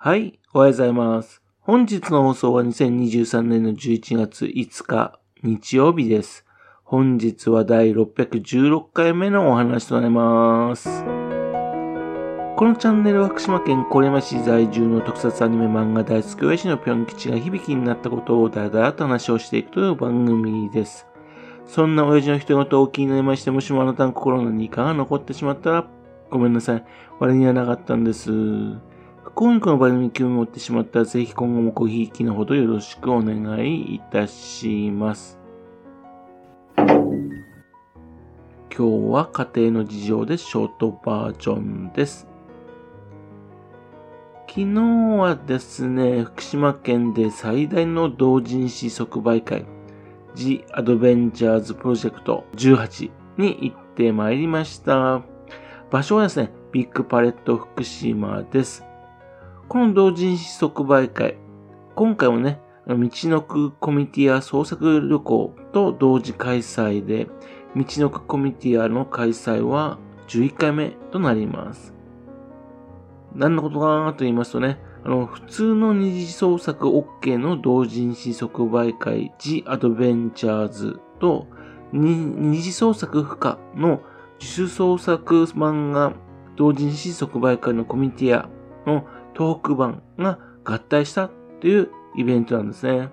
はい、おはようございます。本日の放送は2023年の11月5日、日曜日です。本日は第616回目のお話となります。このチャンネルは福島県郡山市在住の特撮アニメ漫画大好き親父のぴょん吉が響きになったことをだらだらと話をしていくという番組です。そんな親父の人事を気になりまして、もしもあなたの心の2が残ってしまったら、ごめんなさい。割にはなかったんです。今回の番組に興味を持ってしまったら、ぜひ今後もごひいきのほどよろしくお願いいたします。今日は家庭の事情でショートバージョンです。昨日はですね、福島県で最大の同人誌即売会、The Adventures Project 18に行ってまいりました。場所はですね、ビッグパレット福島です。この同人誌即売会、今回もね、道のくコミティア創作旅行と同時開催で、道のくコミティアの開催は11回目となります。何のことかなと言いますとね、あの、普通の二次創作 OK の同人誌即売会 The Adventures と二次創作不可の自主創作漫画同人誌即売会のコミティアのトーク版が合体したというイベントなんですね。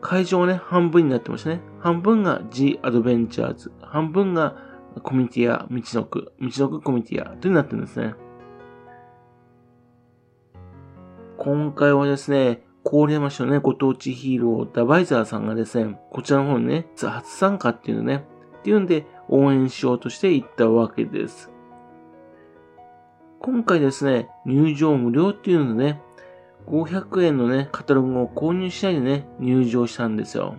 会場はね、半分になってましたね。半分が G アドベンチャーズ、半分がコミュニティア、道のく、道のくコミュニティアというなってるんですね。今回はですね、郡山市のね、ご当地ヒーロー、ダバイザーさんがですね、こちらの方にね、初参加っていうのね、っていうんで応援しようとして行ったわけです。今回ですね、入場無料っていうのでね、500円のね、カタログを購入しないでね、入場したんですよ。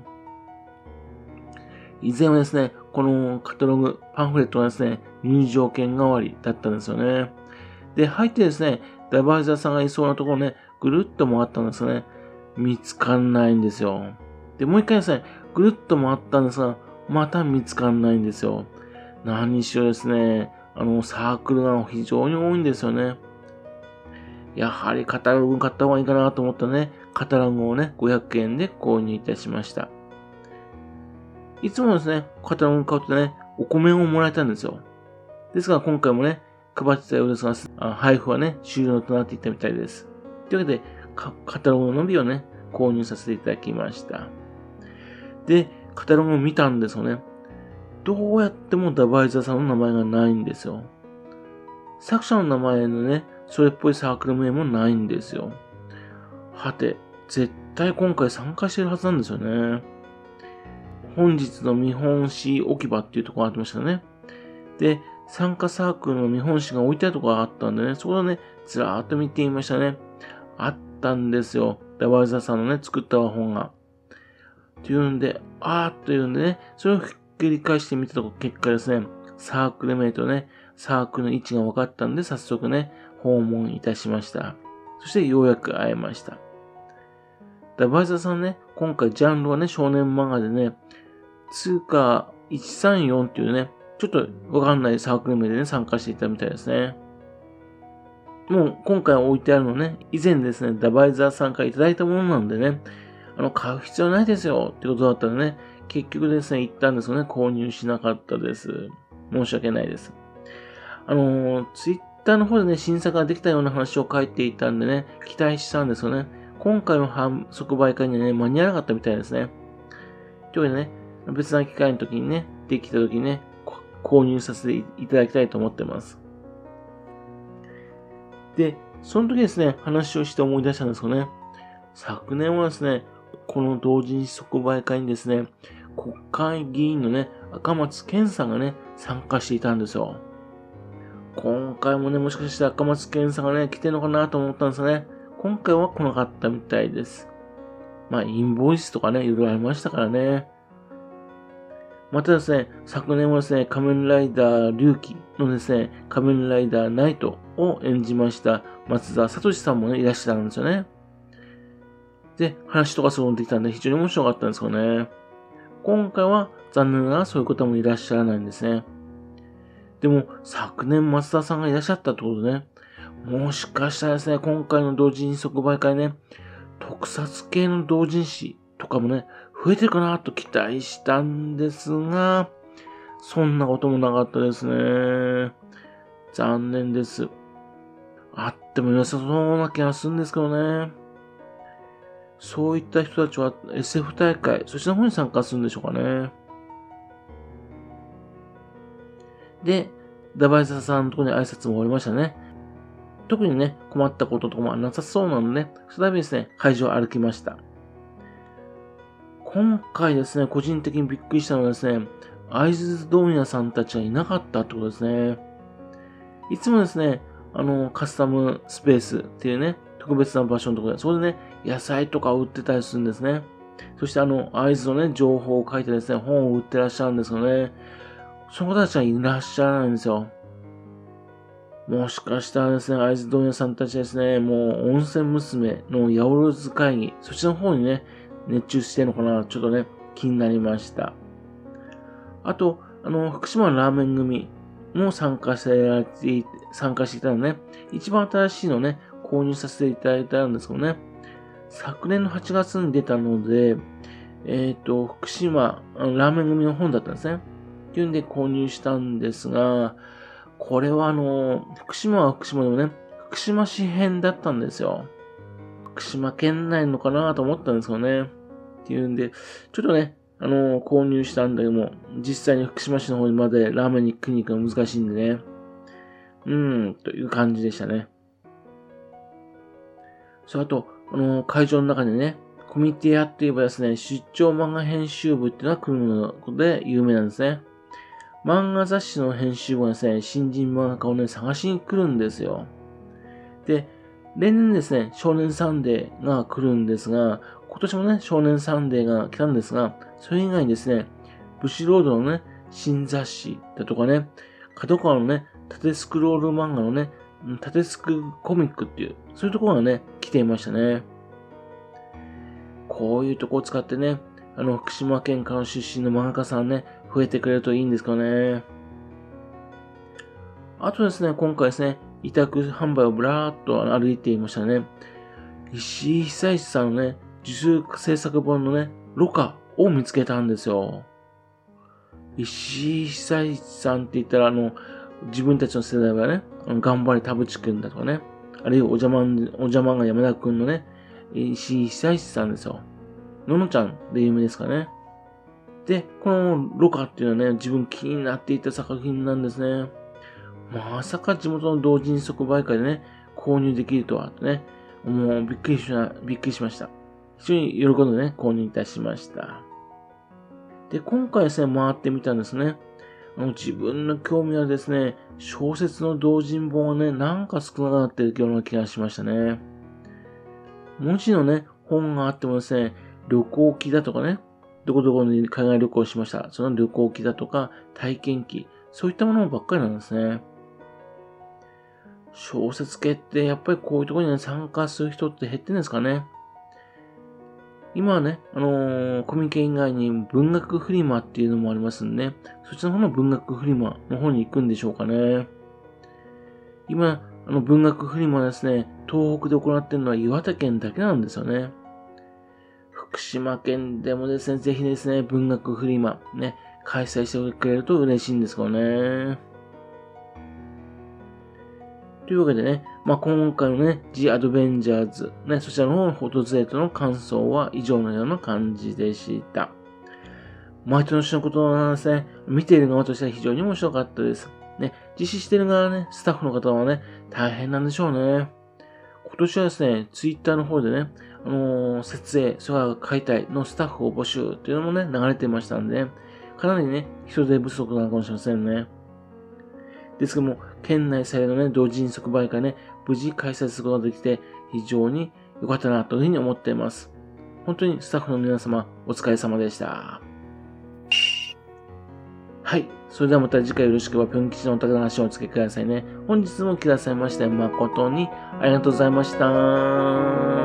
以前はですね、このカタログ、パンフレットがですね、入場券代わりだったんですよね。で、入ってですね、ダバイザーさんがいそうなところね、ぐるっと回ったんですよね。見つかんないんですよ。で、もう一回ですね、ぐるっと回ったんですが、また見つかんないんですよ。何しろですね、あの、サークルが非常に多いんですよね。やはりカタログ買った方がいいかなと思ったね、カタログをね、500円で購入いたしました。いつもですね、カタログ買うとね、お米をもらえたんですよ。ですが今回もね、配ってたようですが、配布はね、終了となっていったみたいです。というわけで、カタログのみをね、購入させていただきました。で、カタログを見たんですよね。どうやってもダバイザーさんの名前がないんですよ。作者の名前のね、それっぽいサークル名もないんですよ。はて、絶対今回参加してるはずなんですよね。本日の見本誌置き場っていうところがありましたね。で、参加サークルの見本誌が置いてあるところがあったんでね、そこをね、ずらーっと見てみましたね。あったんですよ。ダバイザーさんのね、作った本が。っていうんで、あーというんでね、それを繰り返してみたとこ結果ですね、サークルメイトね、サークルの位置が分かったんで、早速ね、訪問いたしました。そしてようやく会えました。ダバイザーさんね、今回ジャンルはね、少年漫画でね、通貨134っていうね、ちょっとわかんないサークル名でね、参加していたみたいですね。もう今回置いてあるのね、以前ですね、ダバイザー参加いただいたものなんでね、あの、買う必要ないですよってことだったらね、結局ですね、行ったんですよね。購入しなかったです。申し訳ないです。あのー、ツイッターの方でね、新作ができたような話を書いていたんでね、期待したんですよね。今回の販即売会にはね、間に合わなかったみたいですね。というわけでね、別な機会の時にね、できた時にね、購入させていただきたいと思ってます。で、その時ですね、話をして思い出したんですよね。昨年はですね、この同人即売会にですね、国会議員のね、赤松健さんがね、参加していたんですよ。今回もね、もしかして赤松健さんがね、来てるのかなと思ったんですよね。今回は来なかったみたいです。まあ、インボイスとかね、いろいろありましたからね。またですね、昨年はですね、仮面ライダー龍騎のですね、仮面ライダーナイトを演じました松田聡さんもね、いらっしゃるんですよね。で、話とかそうできたんで非常に面白かったんですよね。今回は残念ながらそういう方もいらっしゃらないんですね。でも、昨年松田さんがいらっしゃったってことね、もしかしたらですね、今回の同人即売会ね、特撮系の同人誌とかもね、増えてるかなと期待したんですが、そんなこともなかったですね。残念です。あっても良さそうな気がするんですけどね。そういった人たちは SF 大会、そちらの方に参加するんでしょうかね。で、ダバイザーさんのところに挨拶も終わりましたね。特にね、困ったこととかもなさそうなので、ね、再びですね、会場を歩きました。今回ですね、個人的にびっくりしたのはですね、会津問屋さんたちがいなかったってことですね。いつもですね、あの、カスタムスペースっていうね、特別な場所のところで、そこでね、野菜とか売ってたりするんですね。そしてあの、会津のね、情報を書いてですね、本を売ってらっしゃるんですよね。その方たちはいらっしゃらないんですよ。もしかしたらですね、会津問屋さんたちですね、もう温泉娘の八百万会議、そっちの方にね、熱中してるのかな、ちょっとね、気になりました。あと、あの、福島ラーメン組も参加して参加していたのね、一番新しいのね、購入させていただいたんですけどね、昨年の8月に出たので、えっ、ー、と、福島、ラーメン組の本だったんですね。っていうんで購入したんですが、これはあの、福島は福島でもね、福島市編だったんですよ。福島県内のかなと思ったんですけどね。っていうんで、ちょっとね、あの、購入したんだけども、実際に福島市の方にまでラーメンに食いに行くの難しいんでね。うーん、という感じでしたね。そう、あと、あの、会場の中でね、コミティアって言えばですね、出張漫画編集部っていうのは来るので有名なんですね。漫画雑誌の編集部はですね、新人漫画家をね、探しに来るんですよ。で、例年ですね、少年サンデーが来るんですが、今年もね、少年サンデーが来たんですが、それ以外にですね、ブシロードのね、新雑誌だとかね、角川のね、縦スクロール漫画のね、縦スクコミックっていう、そういうところがね、来ていましたね。こういうとこを使ってね、あの、福島県から出身の漫画家さんね、増えてくれるといいんですかね。あとですね、今回ですね、委託販売をぶらーっと歩いていましたね。石井久石さんのね、自主制作本のね、ロカを見つけたんですよ。石井久石さんって言ったら、あの、自分たちの世代はね、頑張れ田淵くんだとかね、あるいはお邪魔、お邪魔が山田くんのね、石井久石さんですよ。ののちゃんで有名ですかね。で、このロカっていうのはね、自分気になっていた作品なんですね。まさか地元の同人即売会でね、購入できるとは、ね、もうびっくりし、びっくりしました。非常に喜んでね、購入いたしました。で、今回ですね、回ってみたんですね。あの自分の興味はですね、小説の同人本はね、なんか少なくなってるような気がしましたね。文字のね、本があってもですね、旅行記だとかね、どこどこに海外旅行しました。その旅行記だとか、体験記、そういったものばっかりなんですね。小説系ってやっぱりこういうところに、ね、参加する人って減ってんですかね。今はね、あのー、コミケ以外に文学フリマっていうのもありますんで、そっちの方の文学フリマの方に行くんでしょうかね。今、あの文学フリマですね、東北で行ってるのは岩手県だけなんですよね。福島県でもですね、ぜひですね、文学フリマ、ね、開催してくれると嬉しいんですけどね。というわけでね、まあ、今回のね、The Adventures、ね、そちらのフォトゼートの感想は以上のような感じでした。毎年のことなんですね、見ている側としては非常に面白かったです。ね、実施している側ね、スタッフの方はね、大変なんでしょうね。今年はですね、ツイッターの方でね、あのー、設営、それから解体のスタッフを募集というのもね、流れていましたんで、かなりね、人手不足なのかもしれませんね。ですけども、県内最大のね、同人即売会ね、無事開催することができて、非常に良かったなというふうに思っています。本当にスタッフの皆様、お疲れ様でした。はい。それではまた次回よろしければ、ぴょん吉のお宝の話をお付けくださいね。本日も来てくださいまして、誠にありがとうございました。